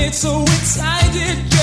it, so excited